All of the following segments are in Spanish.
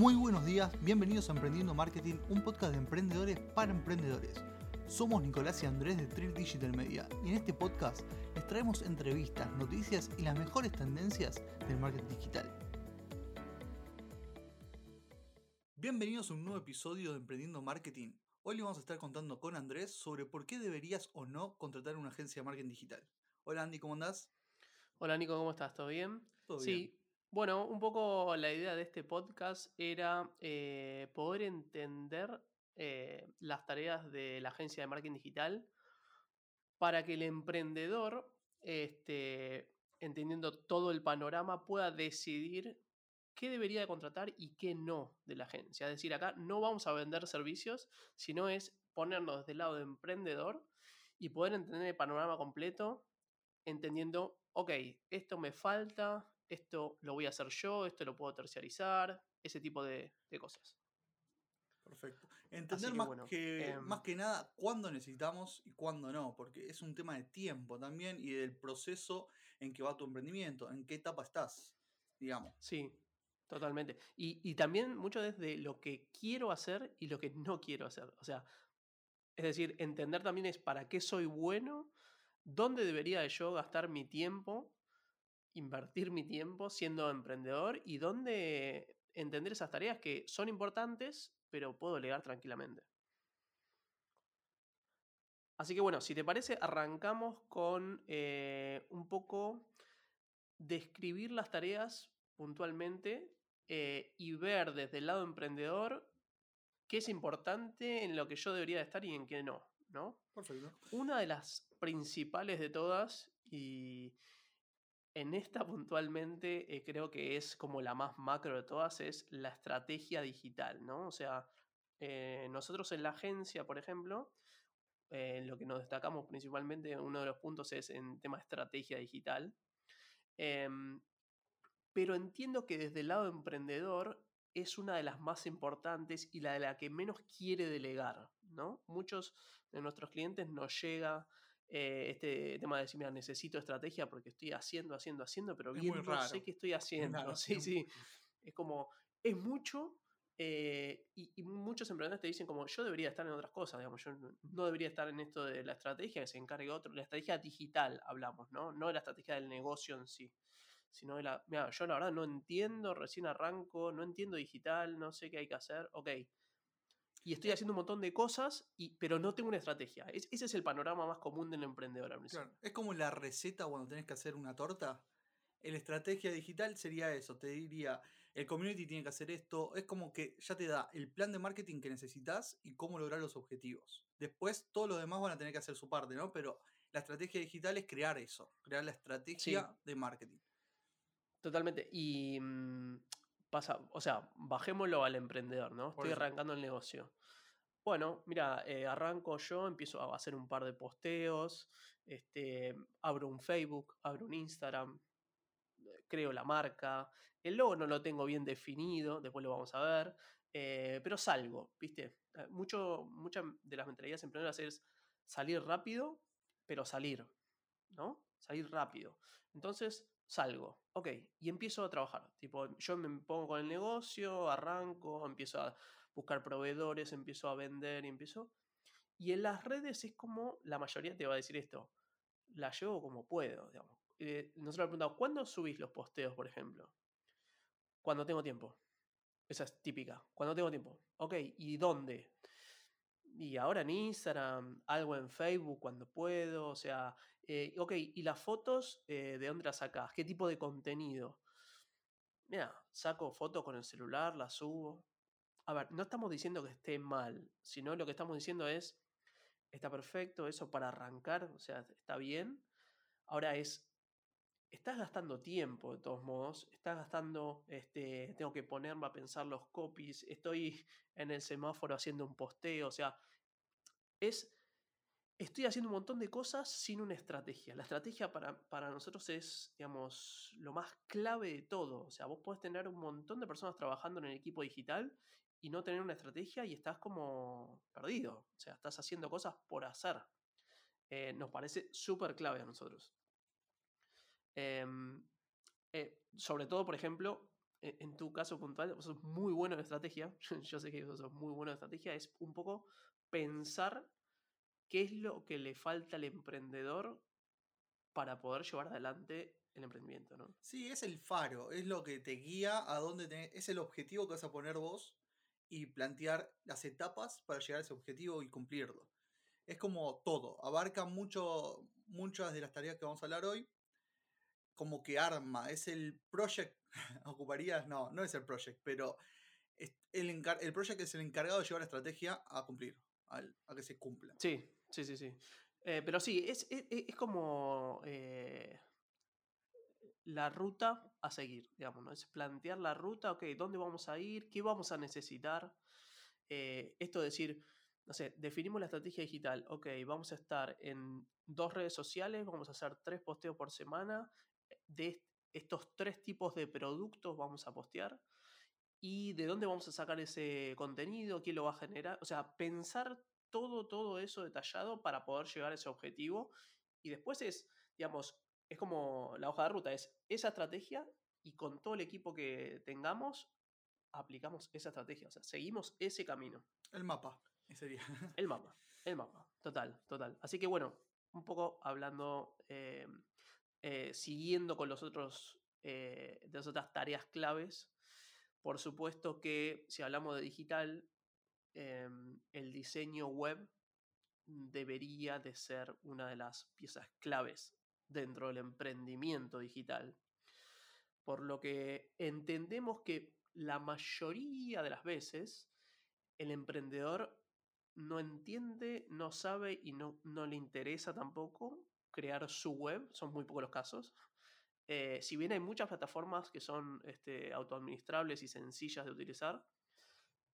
Muy buenos días, bienvenidos a Emprendiendo Marketing, un podcast de emprendedores para emprendedores. Somos Nicolás y Andrés de Trill Digital Media y en este podcast les traemos entrevistas, noticias y las mejores tendencias del marketing digital. Bienvenidos a un nuevo episodio de Emprendiendo Marketing. Hoy les vamos a estar contando con Andrés sobre por qué deberías o no contratar una agencia de marketing digital. Hola Andy, ¿cómo andás? Hola Nico, ¿cómo estás? ¿Todo bien? Todo sí, bien. Bueno, un poco la idea de este podcast era eh, poder entender eh, las tareas de la agencia de marketing digital para que el emprendedor, este, entendiendo todo el panorama, pueda decidir qué debería de contratar y qué no de la agencia. Es decir, acá no vamos a vender servicios, sino es ponernos desde el lado de emprendedor y poder entender el panorama completo, entendiendo, ok, esto me falta, esto lo voy a hacer yo, esto lo puedo terciarizar, ese tipo de, de cosas. Perfecto. Entender que más, bueno, que, em, más que nada cuándo necesitamos y cuándo no, porque es un tema de tiempo también y del proceso en que va tu emprendimiento, en qué etapa estás, digamos. Sí, totalmente. Y, y también mucho desde lo que quiero hacer y lo que no quiero hacer. O sea, es decir, entender también es para qué soy bueno, dónde debería de yo gastar mi tiempo, invertir mi tiempo siendo emprendedor y dónde entender esas tareas que son importantes, pero puedo delegar tranquilamente. Así que bueno, si te parece, arrancamos con eh, un poco describir las tareas puntualmente eh, y ver desde el lado emprendedor qué es importante en lo que yo debería de estar y en qué no, ¿no? Perfecto. Una de las principales de todas, y en esta puntualmente eh, creo que es como la más macro de todas, es la estrategia digital, ¿no? O sea, eh, nosotros en la agencia, por ejemplo, eh, lo que nos destacamos principalmente, uno de los puntos es en tema de estrategia digital. Em, pero entiendo que desde el lado emprendedor es una de las más importantes y la de la que menos quiere delegar, ¿no? Muchos de nuestros clientes nos llega eh, este tema de decir, mira, necesito estrategia porque estoy haciendo, haciendo, haciendo, pero Es bien muy no raro. sé qué estoy haciendo. Claro, Sí, es sí. Es como, es mucho eh, y, y muchos emprendedores te dicen como, yo debería estar en otras cosas, digamos, yo no, no debería estar en esto de la estrategia, que se encargue otro, la estrategia digital hablamos, ¿no? No de la estrategia del negocio en sí sino de la, mira, yo la verdad no entiendo, recién arranco, no entiendo digital, no sé qué hay que hacer, ok. Y estoy haciendo un montón de cosas, y, pero no tengo una estrategia. Es- ese es el panorama más común del emprendedor. Claro. Es como la receta cuando tenés que hacer una torta. La estrategia digital sería eso, te diría, el community tiene que hacer esto, es como que ya te da el plan de marketing que necesitas y cómo lograr los objetivos. Después todos los demás van a tener que hacer su parte, ¿no? Pero la estrategia digital es crear eso, crear la estrategia de marketing. Totalmente. Y mm, pasa, o sea, bajémoslo al emprendedor, ¿no? Estoy arrancando el negocio. Bueno, mira, eh, arranco yo, empiezo a hacer un par de posteos, este, abro un Facebook, abro un Instagram, eh, creo la marca. El logo no lo tengo bien definido, después lo vamos a ver, eh, pero salgo, ¿viste? Mucho, muchas de las mentalidades emprendedoras es salir rápido, pero salir, ¿no? Salir rápido. Entonces salgo, ok, y empiezo a trabajar. Tipo, yo me pongo con el negocio, arranco, empiezo a buscar proveedores, empiezo a vender y empiezo. Y en las redes es como la mayoría te va a decir esto, la llevo como puedo, digamos. Eh, nosotros le preguntamos, ¿cuándo subís los posteos, por ejemplo? Cuando tengo tiempo. Esa es típica. Cuando tengo tiempo. Ok, ¿y dónde? Y ahora en Instagram, algo en Facebook cuando puedo. O sea, eh, ok, ¿y las fotos eh, de dónde las sacás? ¿Qué tipo de contenido? Mira, saco fotos con el celular, las subo. A ver, no estamos diciendo que esté mal, sino lo que estamos diciendo es, está perfecto, eso para arrancar, o sea, está bien. Ahora es, estás gastando tiempo de todos modos, estás gastando, este, tengo que ponerme a pensar los copies, estoy en el semáforo haciendo un posteo, o sea, es, estoy haciendo un montón de cosas sin una estrategia. La estrategia para, para nosotros es, digamos, lo más clave de todo. O sea, vos podés tener un montón de personas trabajando en el equipo digital y no tener una estrategia y estás como perdido. O sea, estás haciendo cosas por hacer. Eh, nos parece súper clave a nosotros. Em, eh, sobre todo, por ejemplo, e, en tu caso puntual, vos sos muy bueno en estrategia, yo sé que vos sos muy bueno en estrategia, es un poco pensar qué es lo que le falta al emprendedor para poder llevar adelante el emprendimiento, ¿no? Sí, es el faro, es lo que te guía a dónde tenés, es el objetivo que vas a poner vos y plantear las etapas para llegar a ese objetivo y cumplirlo. Es como todo, abarca mucho, muchas de las tareas que vamos a hablar hoy, como que arma, es el project, ocuparías, no, no es el project, pero el, el project es el encargado de llevar la estrategia a cumplir, a que se cumpla. Sí, sí, sí, sí. Eh, pero sí, es, es, es como eh, la ruta a seguir, digamos, ¿no? Es plantear la ruta, ok, ¿dónde vamos a ir? ¿Qué vamos a necesitar? Eh, esto de decir, no sé, definimos la estrategia digital, ok, vamos a estar en dos redes sociales, vamos a hacer tres posteos por semana, de estos tres tipos de productos vamos a postear, y de dónde vamos a sacar ese contenido, quién lo va a generar, o sea, pensar todo, todo eso detallado para poder llegar a ese objetivo. Y después es, digamos, es como la hoja de ruta, es esa estrategia y con todo el equipo que tengamos, aplicamos esa estrategia, o sea, seguimos ese camino. El mapa, sería. El mapa, el mapa, total, total. Así que bueno, un poco hablando, eh, eh, siguiendo con los otros, eh, de las otras tareas claves, por supuesto que si hablamos de digital, Em, el diseño web debería de ser una de las piezas claves dentro del emprendimiento digital. Por lo que entendemos que la mayoría de las veces el emprendedor no entiende, no sabe y no, no le interesa tampoco crear su web, son muy pocos los casos. Eh, si bien hay muchas plataformas que son este, autoadministrables y sencillas de utilizar,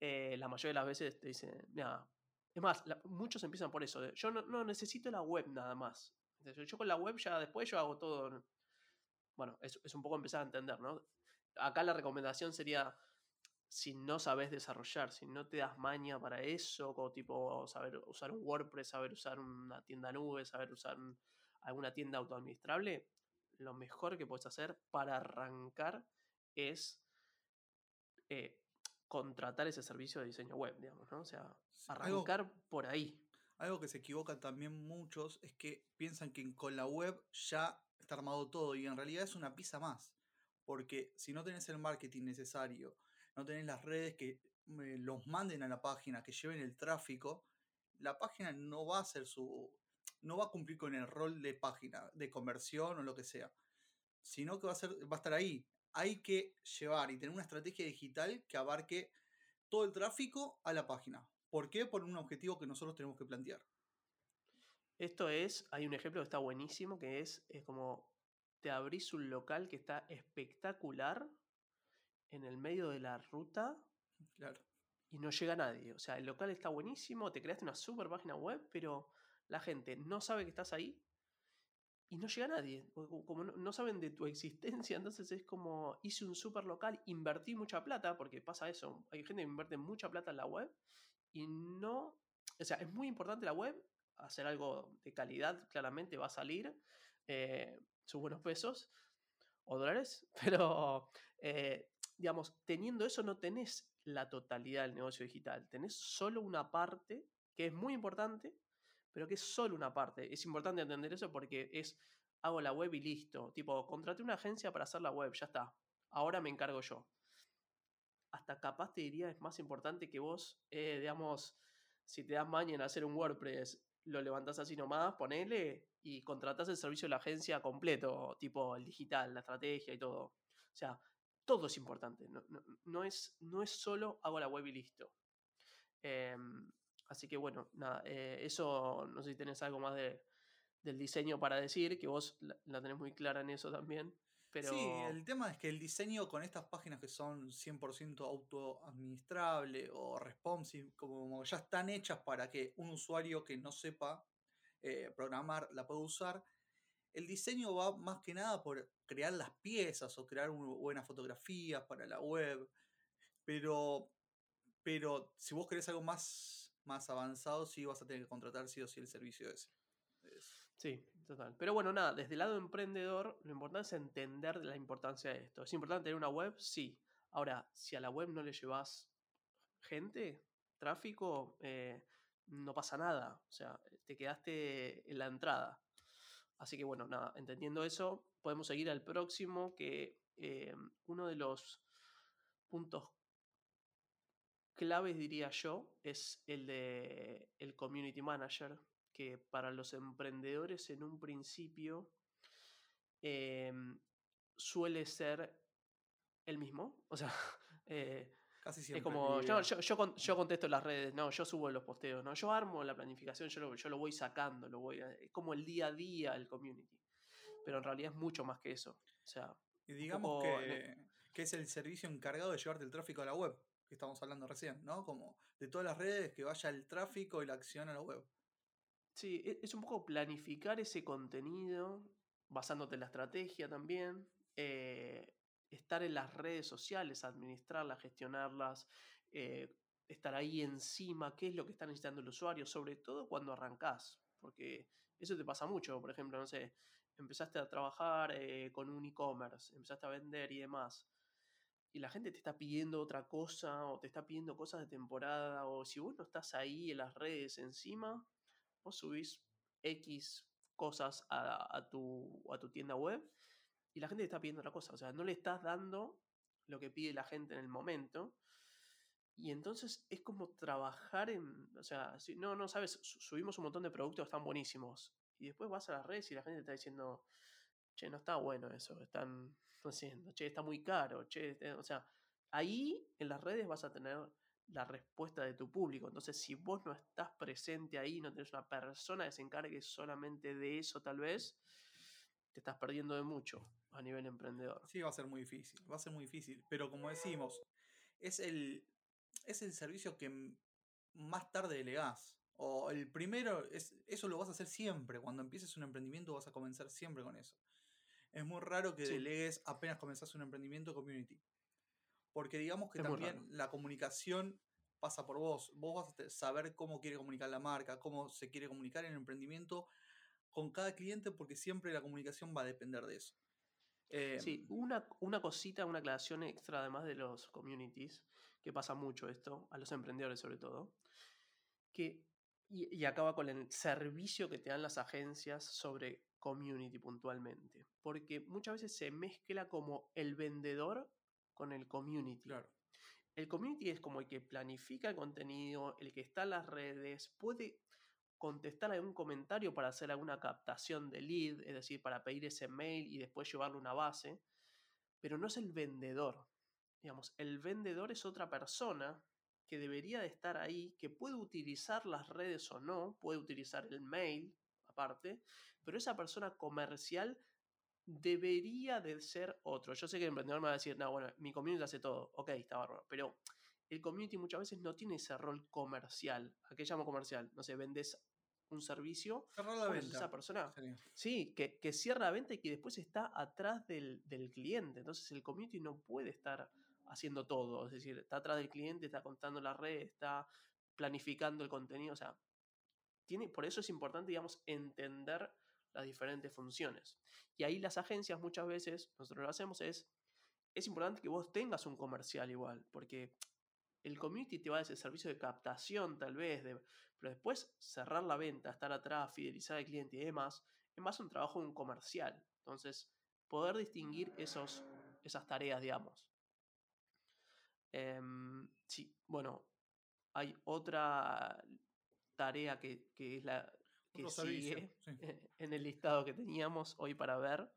eh, la mayoría de las veces te dicen, mira, es más, muchos empiezan por eso, yo no, necesito la web nada más. yo con la web ya después yo hago todo. Bueno, es, es un poco empezar a entender, ¿no? Acá la recomendación sería, si no sabes desarrollar, si no te das maña para eso, como tipo saber usar un WordPress, saber usar una tienda nube, saber usar alguna tienda autoadministrable, lo mejor que puedes hacer para arrancar es eh, contratar ese servicio de diseño web, digamos, ¿no? O sea, arrancar por ahí. Algo que se equivocan también muchos es que piensan que con la web ya está armado todo y en realidad es una pieza más. Porque si no tenés el marketing necesario, no tenés las redes que eh, los manden a la página, que lleven el tráfico, la página no va a ser su. no va a cumplir con el rol de página, de conversión o lo que sea. Sino que va a ser, va a estar ahí, hay que llevar y tener una estrategia digital que abarque todo el tráfico a la página. ¿Por qué? Por un objetivo que nosotros tenemos que plantear. Esto es, hay un ejemplo que está buenísimo, que es, es como te abrís un local que está espectacular en el medio de la ruta. Claro. Y no llega nadie. O sea, el local está buenísimo, te creaste una super página web, pero la gente no sabe que estás ahí y no llega nadie, como no, saben de tu existencia, entonces es como hice un super local, invertí mucha plata, porque pasa eso, hay gente que invierte mucha plata en la web y no, o sea, es muy importante la web, hacer algo de calidad, claramente va a salir eh, sus buenos pesos o dólares, pero eh, digamos, teniendo eso no tenés la totalidad del negocio digital, tenés solo una parte que es muy importante, pero que es solo una parte. Es importante entender eso porque es, hago la web y listo. Tipo, contraté una agencia para hacer la web, ya está. Ahora me encargo yo. Hasta capaz te diría es más importante que vos, eh, digamos, si te das mañana a hacer un WordPress, lo levantás así nomás, ponele y contratás el servicio de la agencia completo, tipo el digital, la estrategia y todo. O sea, todo es importante. No, es, no es solo hago la web y listo. Em, Así que bueno, nada, eh, eso no sé si tenés algo más de, del diseño para decir, que vos la, tenés muy clara en eso también. Pero... Sí, el tema es que el diseño con estas páginas que son 100% autoadministrable o responsive, como ya están hechas para que un usuario que no sepa eh, programar la pueda usar, el diseño va más que nada por crear las piezas o crear buenas fotografías para la web. Pero, pero si vos querés algo más más avanzado, sí vas a tener que contratar sí o sí el servicio ese. Sí, total. Pero bueno, nada, desde el lado emprendedor, lo importante es entender la importancia de esto. ¿Es importante tener una web? Sí. Ahora, si a la web no le llevas gente, tráfico, eh, no pasa nada. O sea, te quedaste en la entrada. Así que bueno, nada, entendiendo eso, podemos seguir al próximo, que eh, uno de los puntos claves, diría yo, es el de el community manager, que para los emprendedores en un principio em, suele ser el mismo. O sea, eh, Casi siempre. es como, yo, yo, yo, con- yo contesto las redes, no, yo subo los posteos, no, yo armo la planificación, yo lo, yo lo voy sacando, lo voy, es como el día a día el community. Pero en realidad es mucho más que eso. O sea, Y digamos poco que, que es el servicio encargado de llevarte el tráfico a la web, que estamos hablando recién, ¿no? Como de todas las redes que vaya el tráfico y la acción a la web. Sí, e- es un poco planificar ese contenido, basándote en la estrategia también, eh, estar en las redes sociales, administrarlas, gestionarlas, eh, estar ahí encima, qué es lo que está necesitando el usuario, sobre todo cuando arrancás, porque eso te pasa mucho, por ejemplo, no sé, empezaste a trabajar eh, con un e-commerce, empezaste a vender y demás, y la gente te está pidiendo otra cosa, o te está pidiendo cosas de temporada, o si vos no estás ahí en las redes encima, vos subís X cosas a, tu, a tu tienda web y la gente te está pidiendo otra cosa. O sea, no le estás dando lo que pide la gente en el momento. Y entonces es como trabajar en. O sea, si, no, no, sabes, su- subimos un montón de productos están buenísimos. Y después vas a las redes y la gente te está diciendo, che, no está bueno eso, están haciendo, che, está muy caro, che, este", o sea, ahí en las redes vas a tener la respuesta de tu público. Entonces, si vos no estás presente ahí, no tenés una persona que se encargue solamente de eso, tal vez, te estás perdiendo de mucho a nivel emprendedor. Sí, va a ser muy difícil, va a ser muy difícil. Pero como decimos, es el, es el servicio que más tarde delegás. O el primero, es, eso lo vas a hacer siempre. Cuando empieces un emprendimiento vas a comenzar siempre con eso. Es muy raro que Sí. delegues apenas comenzás un emprendimiento community. Porque digamos que Es también la comunicación pasa por vos. Vos vas a saber cómo quiere comunicar la marca, cómo se quiere comunicar en el emprendimiento con cada cliente, porque siempre la comunicación va a depender de eso. Sí, Em, una, una cosita, una aclaración extra además de los communities, que pasa mucho esto, a los emprendedores sobre todo, que, y, y acaba con el servicio que te dan las agencias sobre community puntualmente, porque muchas veces se mezcla como el vendedor con el community. claro. El community es como el que planifica el contenido, el que está en las redes, puede contestar algún comentario para hacer alguna captación de lead, es decir, para pedir ese mail y después llevarlo a una base, pero no es el vendedor. Digamos, el vendedor es otra persona que debería de estar ahí, que puede utilizar las redes o no, puede utilizar el mail aparte, pero esa persona comercial debería de ser otro. Yo sé que el emprendedor me va a decir, no, bueno, mi community hace todo, ok, está bárbaro, pero el community muchas veces no tiene ese rol comercial. ¿A qué llamo comercial? No sé, vendes un servicio, Cerrar la venta. esa persona sería. Sí, que, que cierra la venta y que después está atrás del, del cliente. Entonces el community no puede estar haciendo todo. Es decir, está atrás del cliente, está contando la red, está planificando el contenido. O sea, por eso es importante, digamos, entender las diferentes funciones. Y ahí las agencias muchas veces, nosotros lo hacemos, es, es importante que vos tengas un comercial igual, porque el community te va a ese servicio de captación tal vez, de, pero después cerrar la venta, estar atrás, fidelizar al cliente y demás, es más un trabajo de un comercial. Entonces, poder distinguir esos, esas tareas, digamos. Em, sí, bueno, hay otra tarea que, que es la que sigue sí. en el listado que teníamos hoy para ver,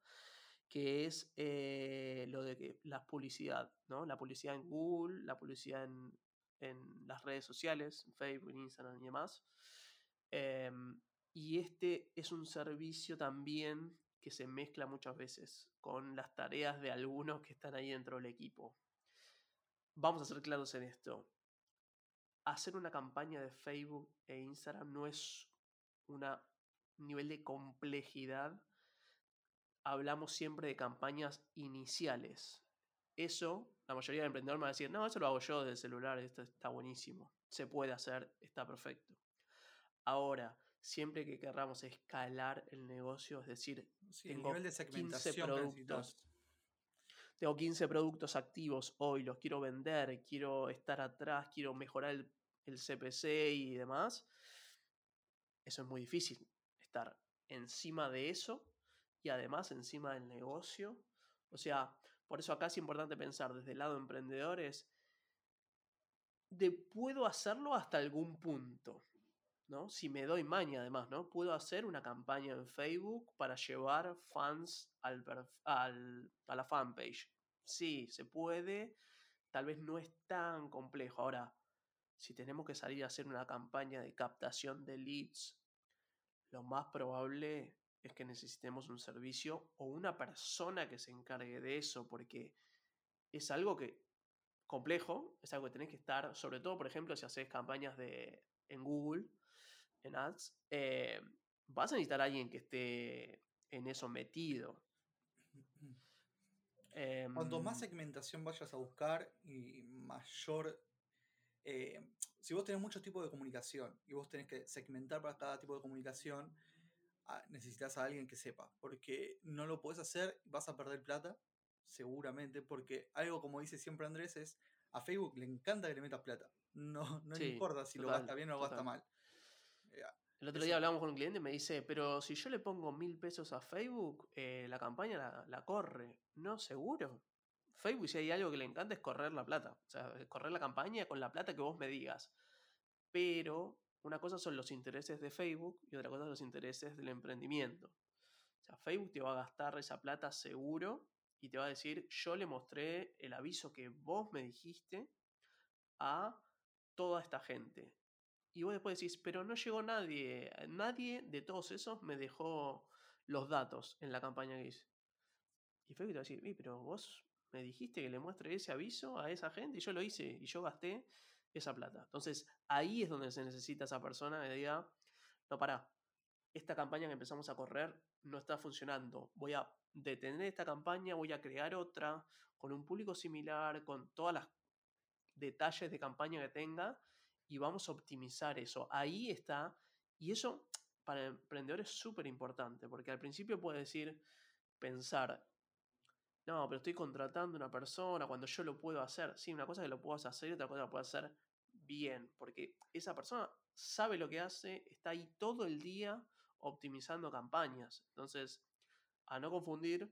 que es eh, lo de que la publicidad, ¿no? La publicidad en Google, la publicidad en, en las redes sociales, en Facebook, Instagram y demás. Em, y este es un servicio también que se mezcla muchas veces con las tareas de algunos que están ahí dentro del equipo. Vamos a ser claros en esto. Hacer una campaña de Facebook e Instagram no es un nivel de complejidad. Hablamos siempre de campañas iniciales. Eso, la mayoría de emprendedores me va a decir, no, eso lo hago yo desde el celular, esto está buenísimo. Se puede hacer, está perfecto. Ahora, siempre que querramos escalar el negocio, es decir, Sí, tengo nivel de 15 segmentación que productos. tengo 15 productos activos hoy, los quiero vender, quiero estar atrás, quiero mejorar el, el CPC y demás, eso es muy difícil, estar encima de eso y además encima del negocio. O sea, por eso acá es importante pensar desde el lado de emprendedores, de puedo hacerlo hasta algún punto, ¿no? Si me doy maña además, ¿no? Puedo hacer una campaña en Facebook para llevar fans al, a la fanpage. Sí, se puede, tal vez no es tan complejo. Ahora, si tenemos que salir a hacer una campaña de captación de leads, lo más probable es que necesitemos un servicio o una persona que se encargue de eso, porque es algo que complejo, es algo que tenés que estar, sobre todo, por ejemplo, si haces campañas de, en Google, en Ads, eh, vas a necesitar a alguien que esté en eso metido. Cuanto más Em, segmentación vayas a buscar y mayor... eh, si vos tenés muchos tipos de comunicación y vos tenés que segmentar para cada tipo de comunicación, ah, necesitas a alguien que sepa, porque no lo podés hacer, vas a perder plata, seguramente, porque algo como dice siempre Andrés es, a Facebook le encanta que le metas plata, no, no le importa si lo gasta bien o lo gasta total. mal. Eh, El otro día hablamos con un cliente y me dice, pero si yo le pongo mil pesos a Facebook, eh, la campaña la, la corre. No, seguro. Facebook, si hay algo que le encanta, es correr la plata. O sea, correr la campaña con la plata que vos me digas. Pero una cosa son los intereses de Facebook y otra cosa son los intereses del emprendimiento. O sea, Facebook te va a gastar esa plata seguro y te va a decir, yo le mostré el aviso que vos me dijiste a toda esta gente. Y vos después decís, pero no llegó nadie, nadie de todos esos me dejó los datos en la campaña que hice. Y Facebook te va a decir, "Y, pero vos me dijiste que le muestre ese aviso a esa gente y yo lo hice y yo gasté esa plata. Entonces ahí es donde se necesita esa persona que diga, no, para, esta campaña que empezamos a correr no está funcionando. Voy a detener esta campaña, voy a crear otra con un público similar, con todas las detalles de campaña que tenga y vamos a optimizar eso. Ahí está. Y eso para el emprendedor es súper importante, porque al principio puede decir, pensar, no, pero estoy contratando a una persona cuando yo lo puedo hacer. Sí, una cosa que lo puedas hacer y otra cosa que lo puedo hacer bien, porque esa persona sabe lo que hace, está ahí todo el día optimizando campañas. Entonces, a no confundir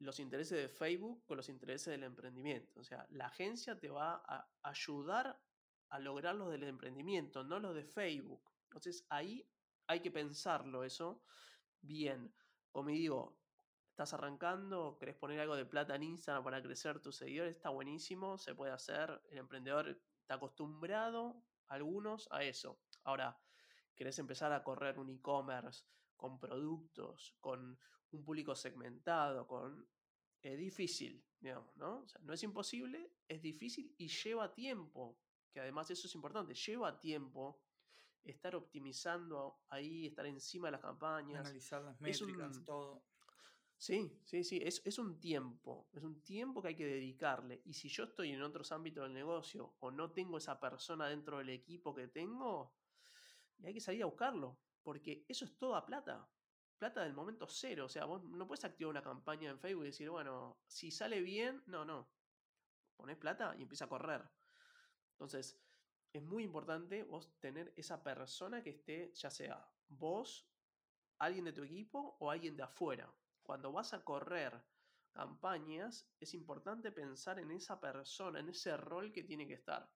los intereses de Facebook con los intereses del emprendimiento. O sea, la agencia te va a ayudar a lograr los del emprendimiento, no los de Facebook. Entonces ahí hay que pensarlo eso bien. Como digo, estás arrancando, querés poner algo de plata en Instagram para crecer tus seguidores, está buenísimo, se puede hacer. El emprendedor está acostumbrado, algunos, a eso. Ahora, querés empezar a correr un e-commerce con productos, con un público segmentado, con... Es difícil, digamos, ¿no? O sea, no es imposible, es difícil y lleva tiempo, que además eso es importante, lleva tiempo estar optimizando ahí, estar encima de las campañas. analizar las métricas, un... todo. Sí, sí, sí, es, es un tiempo, es un tiempo que hay que dedicarle. Y si yo estoy en otros ámbitos del negocio o no tengo esa persona dentro del equipo que tengo, hay que salir a buscarlo, porque eso es toda plata. Plata del momento cero. O sea, vos no puedes activar una campaña en Facebook y decir, bueno, si sale bien, no, no. Ponés plata y empieza a correr. Entonces, es muy importante vos tener esa persona que esté, ya sea vos, alguien de tu equipo o alguien de afuera. Cuando vas a correr campañas, es importante pensar en esa persona, en ese rol que tiene que estar.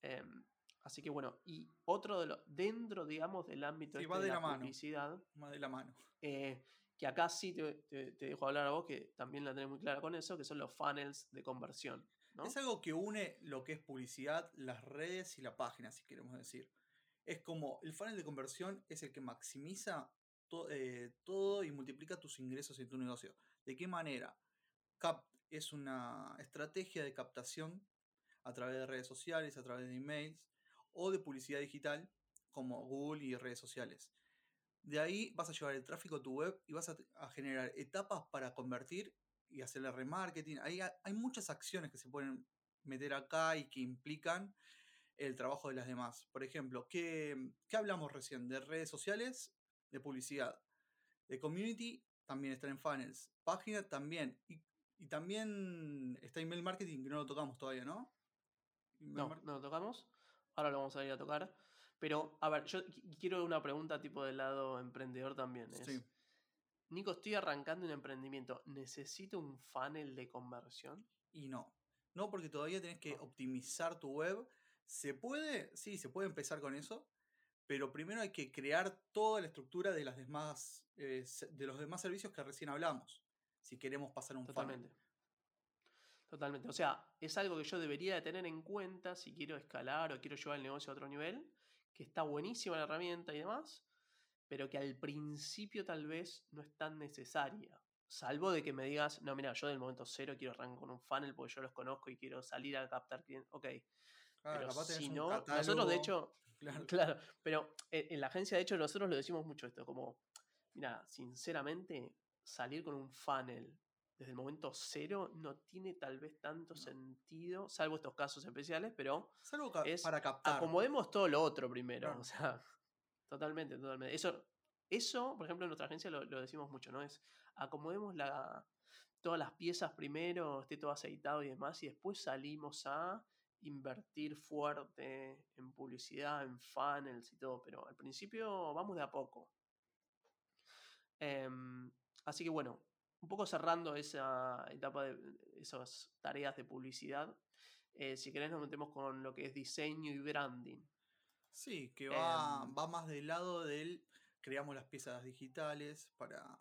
Em, así que bueno, y otro de los, dentro, digamos, del ámbito Sí, este de de la la mano, publicidad, va de la mano. eh, que acá sí te, te- te dejo hablar a vos, que también la tenés muy clara con eso, que son los funnels de conversión, ¿no? Es algo que une lo que es publicidad, las redes y la página, si queremos decir. Es como el funnel de conversión es el que maximiza eh, todo y multiplica tus ingresos en tu negocio. ¿De qué manera? Cap es una estrategia de captación a través de redes sociales, a través de emails o de publicidad digital como Google y redes sociales. De ahí vas a llevar el tráfico a tu web y vas a, generar etapas para convertir y hacerle remarketing. Ahí ha- hay muchas acciones que se pueden meter acá y que implican el trabajo de las demás. Por ejemplo, ¿qué, qué hablamos recién? De redes sociales, de publicidad. De community también están en funnels. Página también. Y Y también está email marketing, que no lo tocamos todavía, ¿no? No, no lo tocamos. Ahora lo vamos a ir a tocar. Pero, a ver, yo qui- quiero una pregunta tipo del lado emprendedor también. Es, Sí. Nico, estoy arrancando un emprendimiento. ¿Necesito un funnel de conversión? Y no. No, porque todavía tenés que optimizar tu web. ¿Se puede? Sí, se puede empezar con eso. Pero primero hay que crear toda la estructura de, las demás, eh, de los demás servicios que recién hablamos. Si queremos pasar un funnel. Totalmente. Totalmente. O sea, es algo que yo debería de tener en cuenta si quiero escalar o quiero llevar el negocio a otro nivel, que está buenísima la herramienta y demás, pero que al principio tal vez no es tan necesaria. Salvo de que me digas, no, mira, yo del momento cero quiero arrancar con un funnel porque yo los conozco y quiero salir a captar clientes. Ok, Ah, pero si no, nosotros de hecho, claro. Claro, pero en, en la agencia, de hecho, nosotros lo decimos mucho esto, como, mira, sinceramente, salir con un funnel desde el momento cero no tiene tal vez tanto No. sentido, salvo estos casos especiales, pero Es algo ca- es para captar. acomodemos todo lo otro primero. O sea, totalmente, totalmente. Eso, eso, por ejemplo, en nuestra agencia lo, lo decimos mucho, ¿no? Es acomodemos la, todas las piezas primero, esté todo aceitado y demás, y después salimos a invertir fuerte en publicidad, en funnels y todo, pero al principio vamos de a poco. Em, así que bueno, un poco cerrando esa etapa de esas tareas de publicidad, eh, si querés nos metemos con lo que es diseño y branding. Sí, que va, Em, va más del lado del creamos las piezas digitales para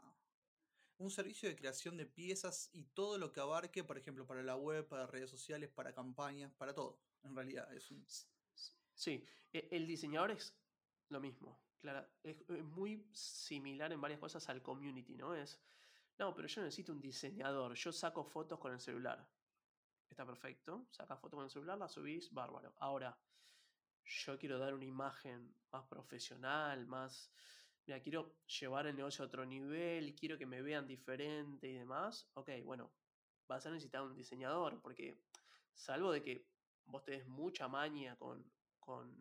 un servicio de creación de piezas y todo lo que abarque, por ejemplo, para la web, para redes sociales, para campañas, para todo. En realidad, es un Sí, e- el diseñador es lo mismo. Claro, es muy similar en varias cosas al community, ¿no? Es, no, pero yo necesito un diseñador. Yo saco fotos con el celular. Está perfecto. Sacas fotos con el celular, las subís, bárbaro. Ahora, yo quiero dar una imagen más profesional, más... Mira, quiero llevar el negocio a otro nivel, quiero que me vean diferente y demás. Ok, bueno, vas a necesitar un diseñador, porque salvo de que vos tenés mucha maña con, con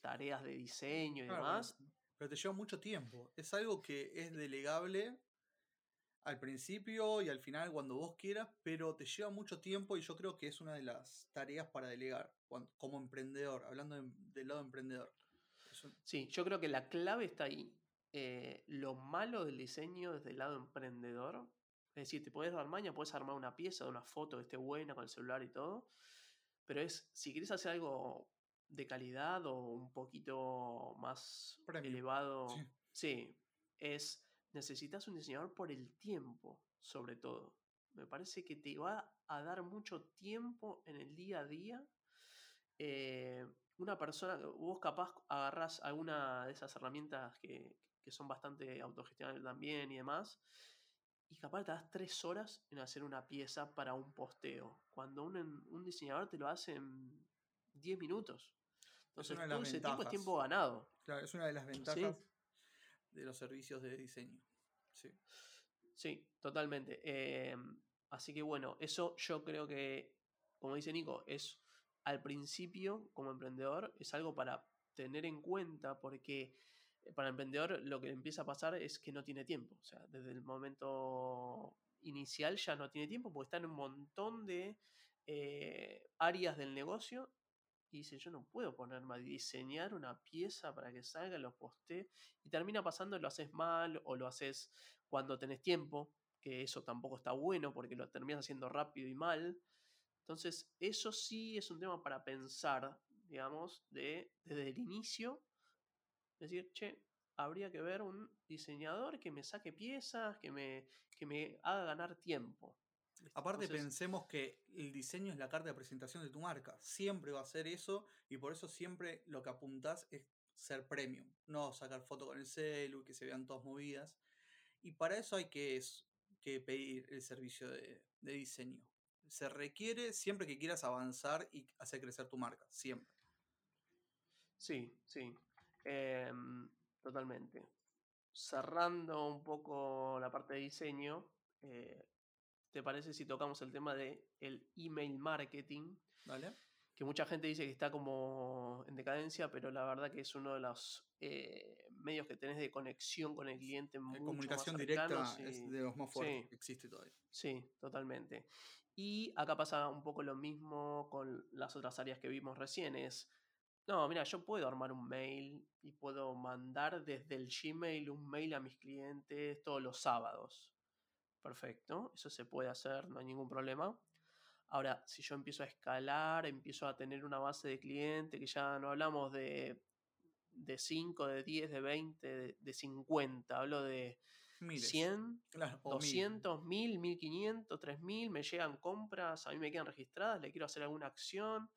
tareas de diseño y Claro, demás, pero te lleva mucho tiempo. Es algo que es delegable al principio y al final cuando vos quieras, pero te lleva mucho tiempo y yo creo que es una de las tareas para delegar como emprendedor, hablando de- del lado emprendedor. Un- Sí, yo creo que la clave está ahí. Eh, lo malo del diseño desde el lado emprendedor, es decir, te puedes dar maña, puedes armar una pieza una foto que esté buena con el celular y todo, pero es, si quieres hacer algo de calidad o un poquito más elevado, sí. sí, es, necesitas un diseñador por el tiempo, sobre todo. Me parece que te va a dar mucho tiempo en el día a día eh, una persona, vos capaz agarrás alguna de esas herramientas que, que son bastante autogestionables también y demás, y capaz te das tres horas en hacer una pieza para un posteo, cuando un, un diseñador te lo hace en 10 minutos. Entonces, todo ese tiempo es tiempo ganado. Claro, es una de las ventajas de los servicios de diseño. Sí. Sí, totalmente. Eh, así que bueno, eso yo creo que, como dice Nico, es al principio, como emprendedor, es algo para tener en cuenta porque para el emprendedor lo que empieza a pasar es que no tiene tiempo. O sea, desde el momento inicial ya no tiene tiempo porque está en un montón de eh, áreas del negocio y dice, yo no puedo ponerme a diseñar una pieza para que salga, los poste y termina pasando, lo haces mal o lo haces cuando tenés tiempo, que eso tampoco está bueno porque lo terminas haciendo rápido y mal. Entonces, eso sí es un tema para pensar, digamos, de, desde el inicio. Decir, che, habría que ver un diseñador que me saque piezas, que me, que me haga ganar tiempo. Aparte Entonces, pensemos que el diseño es la carta de presentación de tu marca. Siempre va a ser eso y por eso siempre lo que apuntás es ser premium. No sacar foto con el celu que se vean todas movidas. Y para eso hay que, que pedir el servicio de, de diseño. Se requiere siempre que quieras avanzar y hacer crecer tu marca. Siempre. Sí, sí. Em, totalmente. Cerrando un poco la parte de diseño, eh, ¿te parece si tocamos el tema de el email marketing? ¿Vale? Que mucha gente dice que está como en decadencia, pero la verdad que es uno de los eh, medios que tenés de conexión con el cliente La mucho comunicación más directa es de los más fuertes sí. que existe todavía. Sí, totalmente. Y acá pasa un poco lo mismo con las otras áreas que vimos recién. Es, no, mira, yo puedo armar un mail y puedo mandar desde el Gmail un mail a mis clientes todos los sábados. Perfecto, eso se puede hacer, no hay ningún problema. Ahora, si yo empiezo a escalar, empiezo a tener una base de clientes, que ya no hablamos de, de 5, de 10, de 20, de, de 50, hablo de Miles. 100, Claro, o mil. 200, 1000, 1500, 3000, me llegan compras, a mí me quedan registradas, le quiero hacer alguna acción,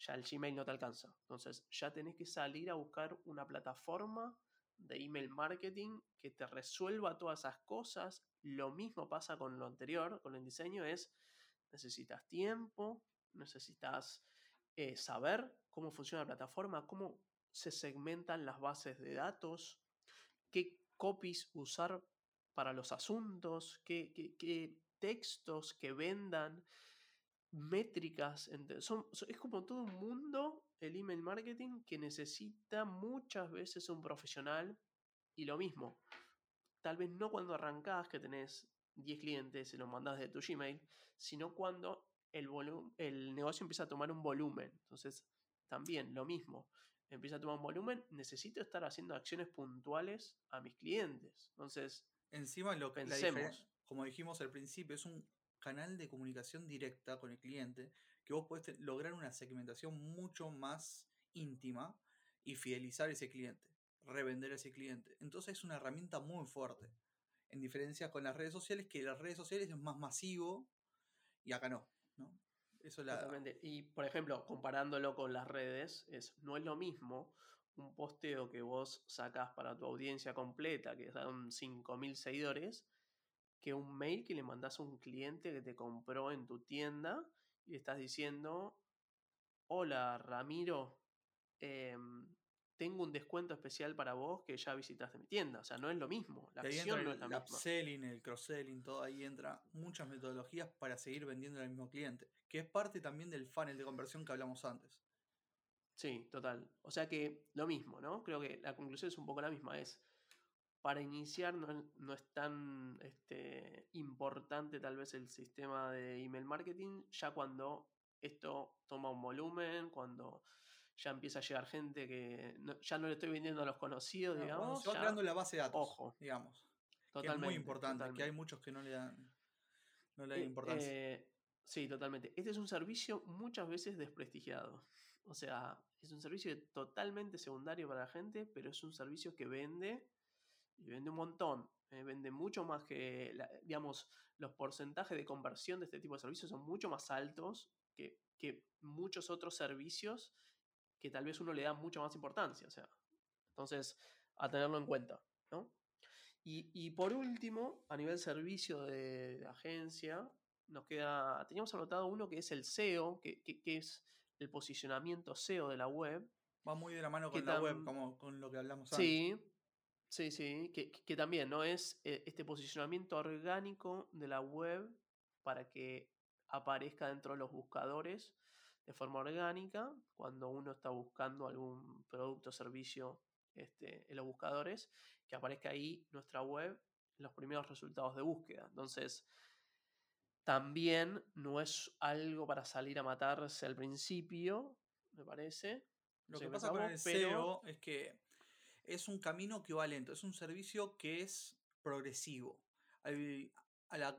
ya el Gmail no te alcanza. Entonces ya tenés que salir a buscar una plataforma de email marketing que te resuelva todas esas cosas. Lo mismo pasa con lo anterior, con el diseño, es necesitas tiempo, necesitas eh, saber cómo funciona la plataforma, cómo se segmentan las bases de datos, qué copies usar para los asuntos, qué, qué- qué textos que vendan, métricas. son- so- es como todo un mundo el email marketing que necesita muchas veces un profesional y lo mismo. Tal vez no cuando arrancás que tenés 10 clientes y los mandás de tu Gmail, sino cuando el, el negocio empieza a tomar un volumen. Entonces, también lo mismo. Empieza a tomar un volumen, necesito estar haciendo acciones puntuales a mis clientes. Entonces, Encima, lo que, la Pensemos. como dijimos al principio, es un canal de comunicación directa con el cliente que vos podés lograr una segmentación mucho más íntima y fidelizar ese cliente, revender a ese cliente. Entonces es una herramienta muy fuerte. En diferencia con las redes sociales, que las redes sociales es más masivo y acá no. ¿no? Totalmente. Y por ejemplo, comparándolo con las redes, es, no es lo mismo un posteo que vos sacás para tu audiencia completa, que son 5.000 seguidores, que un mail que le mandás a un cliente que te compró en tu tienda y le estás diciendo, hola Ramiro, em, tengo un descuento especial para vos que ya visitaste mi tienda. O sea, no es lo mismo. La acción no es la el misma. upselling, el cross-selling, todo ahí entra muchas metodologías para seguir vendiendo al mismo cliente, que es parte también del funnel de conversión que hablamos antes. Sí, total. O sea que lo mismo, ¿no? Creo que la conclusión es un poco la misma. Es, para iniciar no, es- no es tan este, importante tal vez el sistema de email marketing, ya cuando esto toma un volumen, cuando ya empieza a llegar gente que no- ya no le estoy vendiendo a los conocidos, cuando digamos. se va ya- creando la base de datos, ojo. digamos. Que es totalmente, muy importante, que hay totalmente. muchos que no le dan, no le dan Eh, importancia. eh, sí, totalmente. Este es un servicio muchas veces desprestigiado. O sea, es un servicio totalmente secundario para la gente, pero es un servicio que vende y vende un montón. eh, vende mucho más que, la- digamos, los porcentajes de conversión de este tipo de servicios son mucho más altos que, que muchos otros servicios que tal vez uno le da mucha más importancia. O sea, entonces, a tenerlo en cuenta, ¿no? Y, y por último, a nivel servicio de, de agencia, nos queda, teníamos anotado uno que es el SEO, que, que- que es el posicionamiento SEO de la web. Va muy de la mano ¿qué con la web, como con lo que hablamos antes. Sí, sí, sí, que, que también, ¿no? Es eh, este posicionamiento orgánico de la web para que aparezca dentro de los buscadores de forma orgánica cuando uno está buscando algún producto o servicio este, en los buscadores, que aparezca ahí nuestra web en los primeros resultados de búsqueda. Entonces, también no es algo para salir a matarse al principio, me parece. Lo No sé que pasa con el pero- SEO es que es un camino que va lento, es un servicio que es progresivo. Al,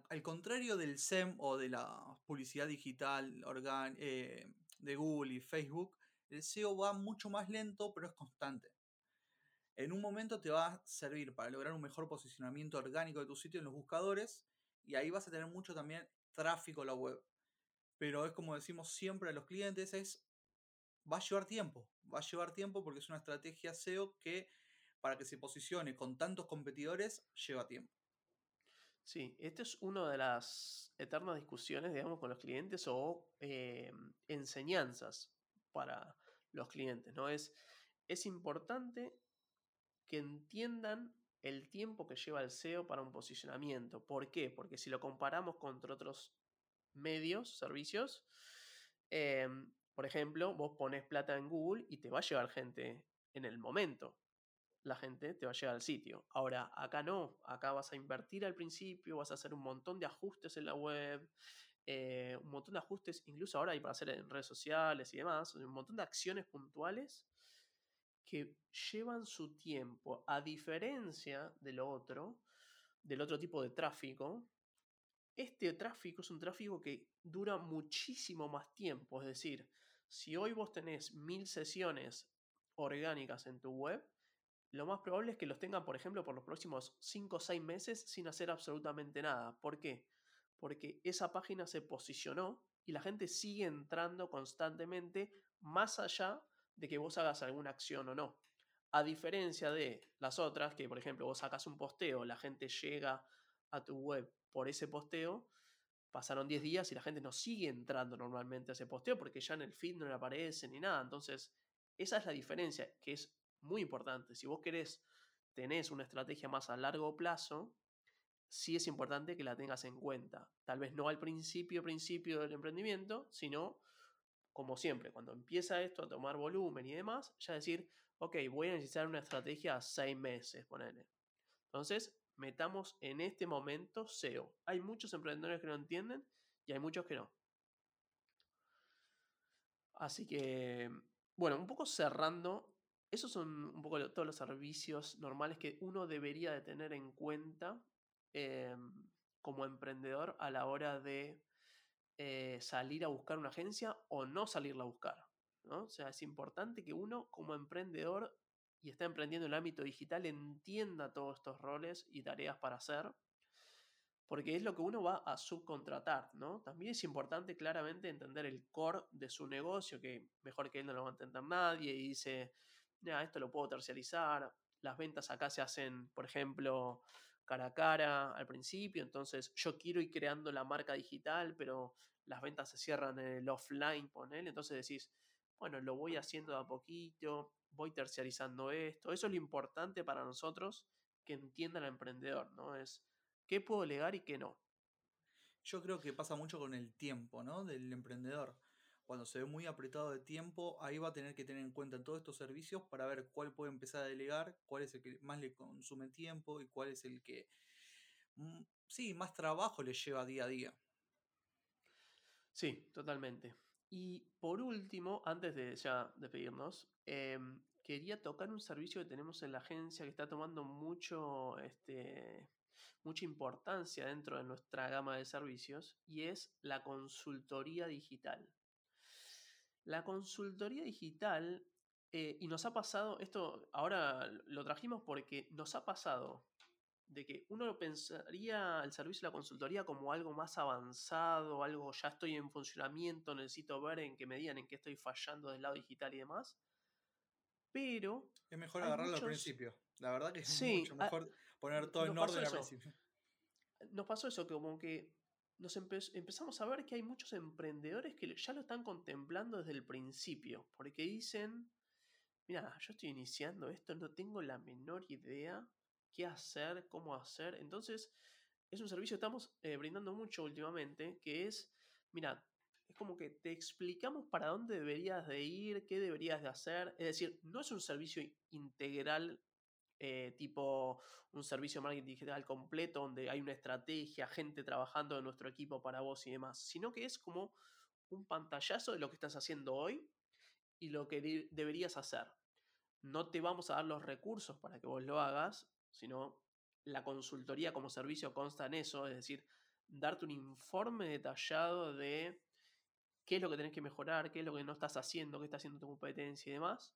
al contrario del SEM o de la publicidad digital organ- eh, de Google y Facebook, el SEO va mucho más lento, pero es constante. En un momento te va a servir para lograr un mejor posicionamiento orgánico de tu sitio en los buscadores y ahí vas a tener mucho también tráfico a la web. Pero es como decimos siempre a los clientes, es va a llevar tiempo. Va a llevar tiempo porque es una estrategia SEO que para que se posicione con tantos competidores lleva tiempo. Sí, esta es una de las eternas discusiones, digamos, con los clientes o eh, enseñanzas para los clientes, ¿no? Es, es importante que entiendan el tiempo que lleva el SEO para un posicionamiento. ¿Por qué? Porque si lo comparamos contra otros medios, servicios, eh, por ejemplo, vos pones plata en Google y te va a llevar gente en el momento. la gente te va a llegar al sitio. Ahora, acá no, acá vas a invertir al principio, vas a hacer un montón de ajustes en la web, eh, un montón de ajustes, incluso ahora hay para hacer en redes sociales y demás, un montón de acciones puntuales que llevan su tiempo, a diferencia de lo otro, del otro tipo de tráfico. Este tráfico es un tráfico que dura muchísimo más tiempo, es decir, si hoy vos tenés mil sesiones orgánicas en tu web, lo más probable es que los tengan, por ejemplo, por los próximos 5 o 6 meses sin hacer absolutamente nada. ¿Por qué? Porque esa página se posicionó y la gente sigue entrando constantemente más allá de que vos hagas alguna acción o no. A diferencia de las otras, que por ejemplo vos sacas un posteo, la gente llega a tu web por ese posteo, pasaron 10 días y la gente no sigue entrando normalmente a ese posteo porque ya en el feed no le aparece ni nada. Entonces, esa es la diferencia, que es muy importante. Si vos querés, tenés una estrategia más a largo plazo, sí es importante que la tengas en cuenta. Tal vez no al principio, principio del emprendimiento, sino como siempre, cuando empieza esto a tomar volumen y demás, ya decir, ok, voy a necesitar una estrategia a seis meses, ponele. Entonces, metamos en este momento SEO. Hay muchos emprendedores que lo entienden y hay muchos que no. Así que, bueno, un poco cerrando esos son un poco todos los servicios normales que uno debería de tener en cuenta em, como emprendedor a la hora de eh, salir a buscar una agencia o no salirla a buscar. ¿no? O sea, es importante que uno como emprendedor y está emprendiendo en el ámbito digital entienda todos estos roles y tareas para hacer, porque es lo que uno va a subcontratar, ¿no? También es importante claramente entender el core de su negocio, que mejor que él no lo va a entender nadie, y dice, esto lo puedo terciarizar, las ventas acá se hacen, por ejemplo, cara a cara al principio, entonces yo quiero ir creando la marca digital, pero las ventas se cierran en el offline, ponele, entonces decís, bueno, lo voy haciendo de a poquito, voy terciarizando esto, eso es lo importante para nosotros que entienda el emprendedor, ¿no? Es qué puedo legar y qué no. Yo creo que pasa mucho con el tiempo, ¿no? Del emprendedor cuando se ve muy apretado de tiempo, ahí va a tener que tener en cuenta todos estos servicios para ver cuál puede empezar a delegar, cuál es el que más le consume tiempo y cuál es el que, mm, sí, más trabajo le lleva día a día. Sí, totalmente. Y por último, antes de ya despedirnos, em, quería tocar un servicio que tenemos en la agencia que está tomando mucho, este, mucha importancia dentro de nuestra gama de servicios y es la consultoría digital. La consultoría digital, eh, y nos ha pasado, esto ahora lo trajimos porque nos ha pasado de que uno pensaría el servicio de la consultoría como algo más avanzado, algo ya estoy en funcionamiento, necesito ver en qué me digan en qué estoy fallando del lado digital y demás. Pero. Es mejor agarrarlo al principio. La verdad que es mucho mejor poner todo en orden al principio. Nos pasó eso, que como que nos empezamos a ver que hay muchos emprendedores que ya lo están contemplando desde el principio, porque dicen, mira, yo estoy iniciando esto, no tengo la menor idea qué hacer, cómo hacer. Entonces, es un servicio que estamos eh, brindando mucho últimamente, que es, mira, es como que te explicamos para dónde deberías de ir, qué deberías de hacer. Es decir, no es un servicio integral eh, tipo un servicio de marketing digital completo donde hay una estrategia, gente trabajando en nuestro equipo para vos y demás, sino que es como un pantallazo de lo que estás haciendo hoy y lo que deberías hacer. No te vamos a dar los recursos para que vos lo hagas, sino la consultoría como servicio consta en eso, es decir, darte un informe detallado de qué es lo que tenés que mejorar, qué es lo que no estás haciendo, qué está haciendo tu competencia y demás,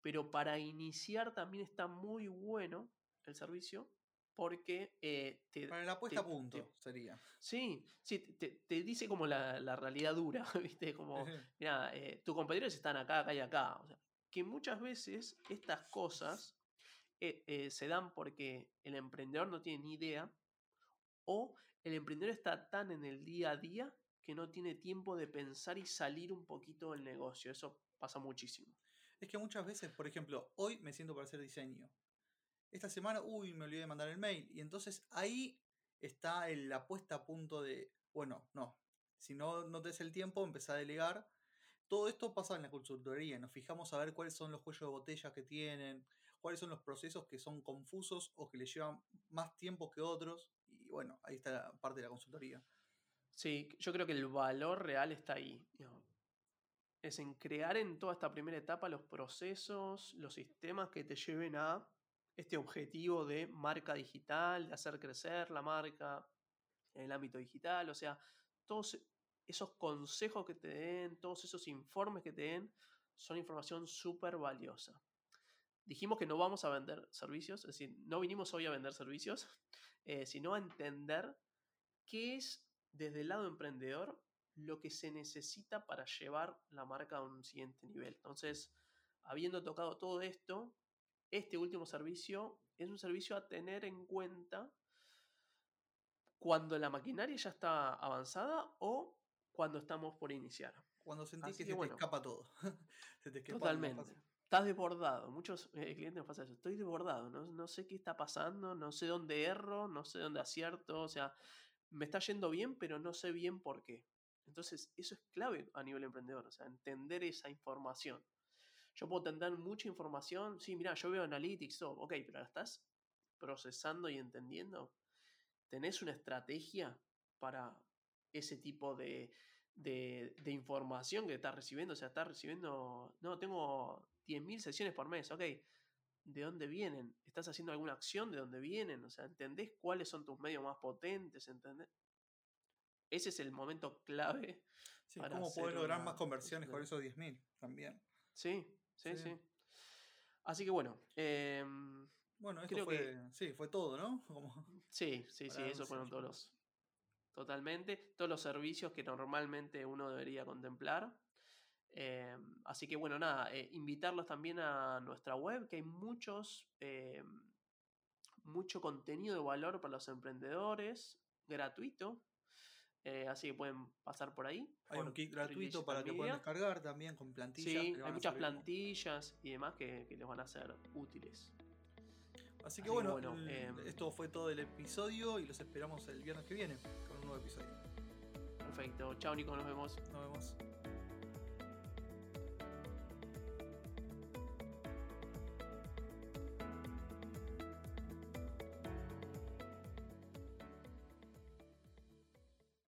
pero para iniciar también está muy bueno el servicio porque eh, te... Para la puesta a punto sería. Sí, sí, te, dice como la, realidad dura, ¿viste? Como, mira, eh, tus competidores están acá, acá y acá. O sea, que muchas veces estas cosas eh, se dan porque el emprendedor no tiene ni idea o el emprendedor está tan en el día a día que no tiene tiempo de pensar y salir un poquito del negocio. Eso pasa muchísimo. Es que muchas veces, por ejemplo, hoy me siento para hacer diseño. Esta semana, uy, me olvidé de mandar el mail. Y entonces ahí está la puesta a punto de, bueno, no. Si no, no te des el tiempo, empezá a delegar. Todo esto pasa en la consultoría. Nos fijamos a ver cuáles son los cuellos de botella que tienen, cuáles son los procesos que son confusos o que le llevan más tiempo que otros. Y bueno, ahí está la parte de la consultoría. Sí, yo creo que el valor real está ahí. Es en crear en toda esta primera etapa los procesos, los sistemas que te lleven a este objetivo de marca digital, de hacer crecer la marca en el ámbito digital. O sea, todos esos consejos que te den, todos esos informes que te den, son información súper valiosa. Dijimos que no vamos a vender servicios, es decir, no vinimos hoy a vender servicios, eh, sino a entender qué es desde el lado emprendedor lo que se necesita para llevar la marca a un siguiente nivel. Entonces, habiendo tocado todo esto, este último servicio es un servicio a tener en cuenta cuando la maquinaria ya está avanzada o cuando estamos por iniciar. Cuando sentís que, se te escapa todo. se te escapa Totalmente. Estás desbordado. Muchos eh, clientes me pasan eso. Estoy desbordado. No, no sé qué está pasando. No sé dónde erro. No sé dónde acierto. O sea, me está yendo bien, pero no sé bien por qué. Entonces, eso es clave a nivel emprendedor. O sea, entender esa información. Yo puedo tener mucha información. Sí, mira, yo veo analytics. Ok, pero la estás procesando y entendiendo. ¿Tenés una estrategia para ese tipo de, de, información que estás recibiendo? O sea, estás recibiendo. No, tengo 10.000 sesiones por mes. Ok, ¿de dónde vienen? ¿Estás haciendo alguna acción de dónde vienen? O sea, ¿entendés cuáles son tus medios más potentes? ¿Entendés? Ese es el momento clave. Sí, ¿Cómo poder lograr más conversiones con esos 10.000 también? Sí, Sí, sí. Así que bueno. Em, bueno, esto fue, sí, fue todo, ¿no? sí, sí, sí, esos fueron todos los. Totalmente. Todos los servicios que normalmente uno debería contemplar. Em, así que bueno, nada, eh, invitarlos también a nuestra web, que hay muchos, em, mucho contenido de valor para los emprendedores, gratuito, eh, así que pueden pasar por ahí. Hay un kit gratuito para que puedan descargar también con plantillas. Sí, hay muchas plantillas y demás que, les van a ser útiles. Así que bueno, em, esto fue todo el episodio y los esperamos el viernes que viene nuevo episodio. Perfecto. Chao Nico, nos vemos. Nos vemos.